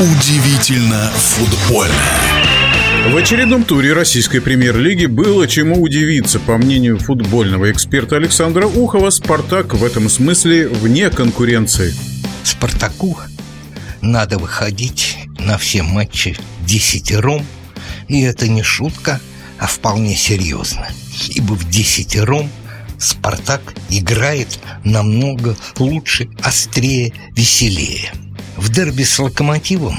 Удивительно футбольно. В очередном туре российской премьер-лиги было чему удивиться. По мнению футбольного эксперта Александра Ухова, «Спартак» в этом смысле вне конкуренции. «Спартаку» надо выходить на все матчи десятером, и это не шутка, а вполне серьезно. Ибо в десятером «Спартак» играет намного лучше, острее, веселее – в дерби с «Локомотивом»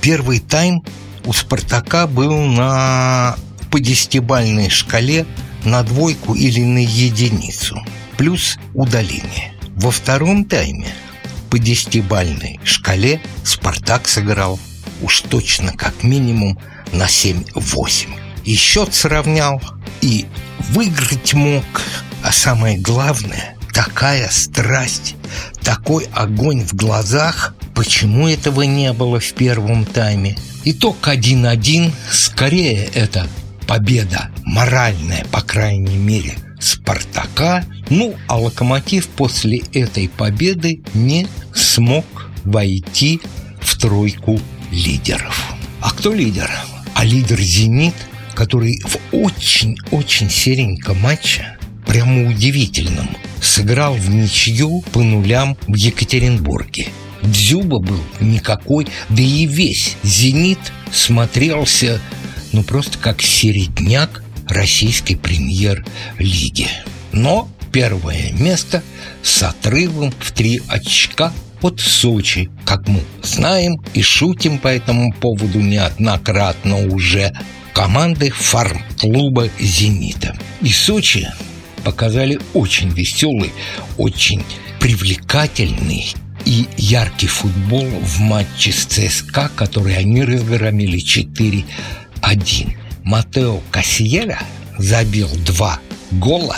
первый тайм у «Спартака» был на по десятибальной шкале на двойку или на единицу, плюс удаление. Во втором тайме по десятибальной шкале «Спартак» сыграл уж точно как минимум на 7-8. И счет сравнял, и выиграть мог, а самое главное, такая страсть, такой огонь в глазах, Почему этого не было в первом тайме? Итог 1-1. Скорее это победа моральная, по крайней мере, Спартака. Ну, а Локомотив после этой победы не смог войти в тройку лидеров. А кто лидер? А лидер «Зенит», который в очень-очень сереньком матче, прямо удивительном, сыграл в ничью по нулям в Екатеринбурге. Дзюба был никакой, да и весь «Зенит» смотрелся ну просто как середняк российской премьер-лиги. Но первое место с отрывом в три очка от Сочи, как мы знаем и шутим по этому поводу неоднократно уже, команды фарм-клуба «Зенита». И Сочи показали очень веселый, очень привлекательный и яркий футбол в матче с ЦСКА, который они разгромили 4-1. Матео Кассиера забил два гола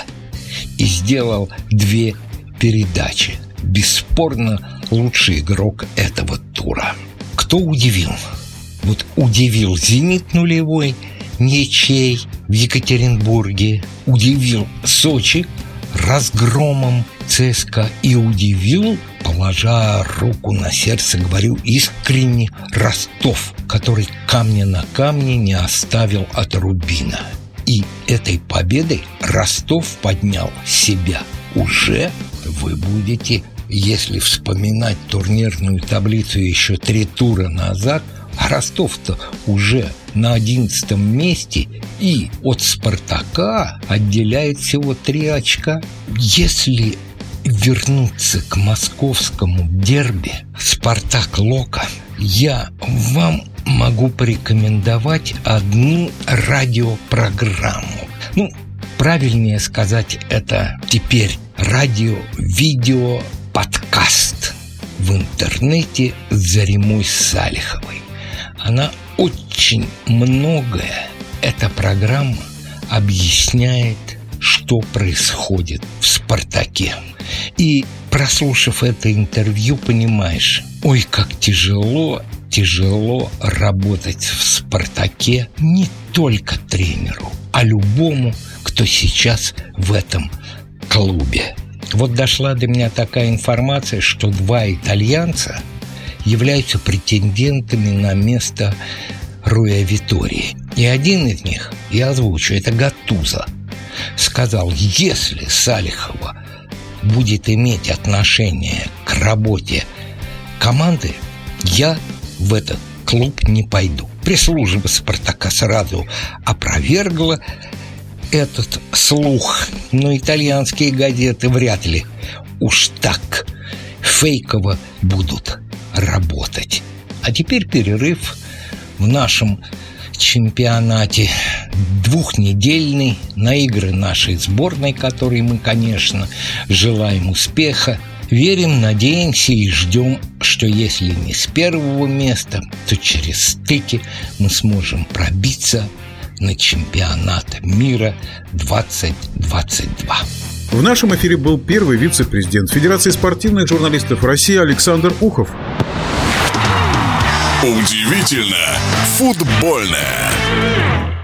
и сделал две передачи. Бесспорно лучший игрок этого тура. Кто удивил? Вот удивил «Зенит» нулевой, ничей в Екатеринбурге, удивил Сочи разгромом ЦСКА и удивил положа руку на сердце, говорю искренне, Ростов, который камня на камне не оставил от Рубина. И этой победой Ростов поднял себя. Уже вы будете, если вспоминать турнирную таблицу еще три тура назад, Ростов-то уже на одиннадцатом месте и от «Спартака» отделяет всего три очка. Если вернуться к московскому дерби «Спартак-Лока», я вам могу порекомендовать одну радиопрограмму. Ну, правильнее сказать это теперь радио-видео подкаст в интернете с Заремой Салиховой. Она очень многое, эта программа объясняет, что происходит в «Спартаке». И прослушав это интервью, понимаешь, ой, как тяжело, тяжело работать в «Спартаке» не только тренеру, а любому, кто сейчас в этом клубе. Вот дошла до меня такая информация, что два итальянца являются претендентами на место Руя Витории. И один из них, я озвучу, это Гатуза, сказал, если Салихова будет иметь отношение к работе команды, я в этот клуб не пойду. Пресс-служба «Спартака» сразу опровергла этот слух, но итальянские газеты вряд ли уж так фейково будут работать. А теперь перерыв в нашем чемпионате двухнедельный на игры нашей сборной, которой мы, конечно, желаем успеха. Верим, надеемся и ждем, что если не с первого места, то через стыки мы сможем пробиться на чемпионат мира 2022. В нашем эфире был первый вице-президент Федерации спортивных журналистов России Александр Ухов. Удивительно футбольное.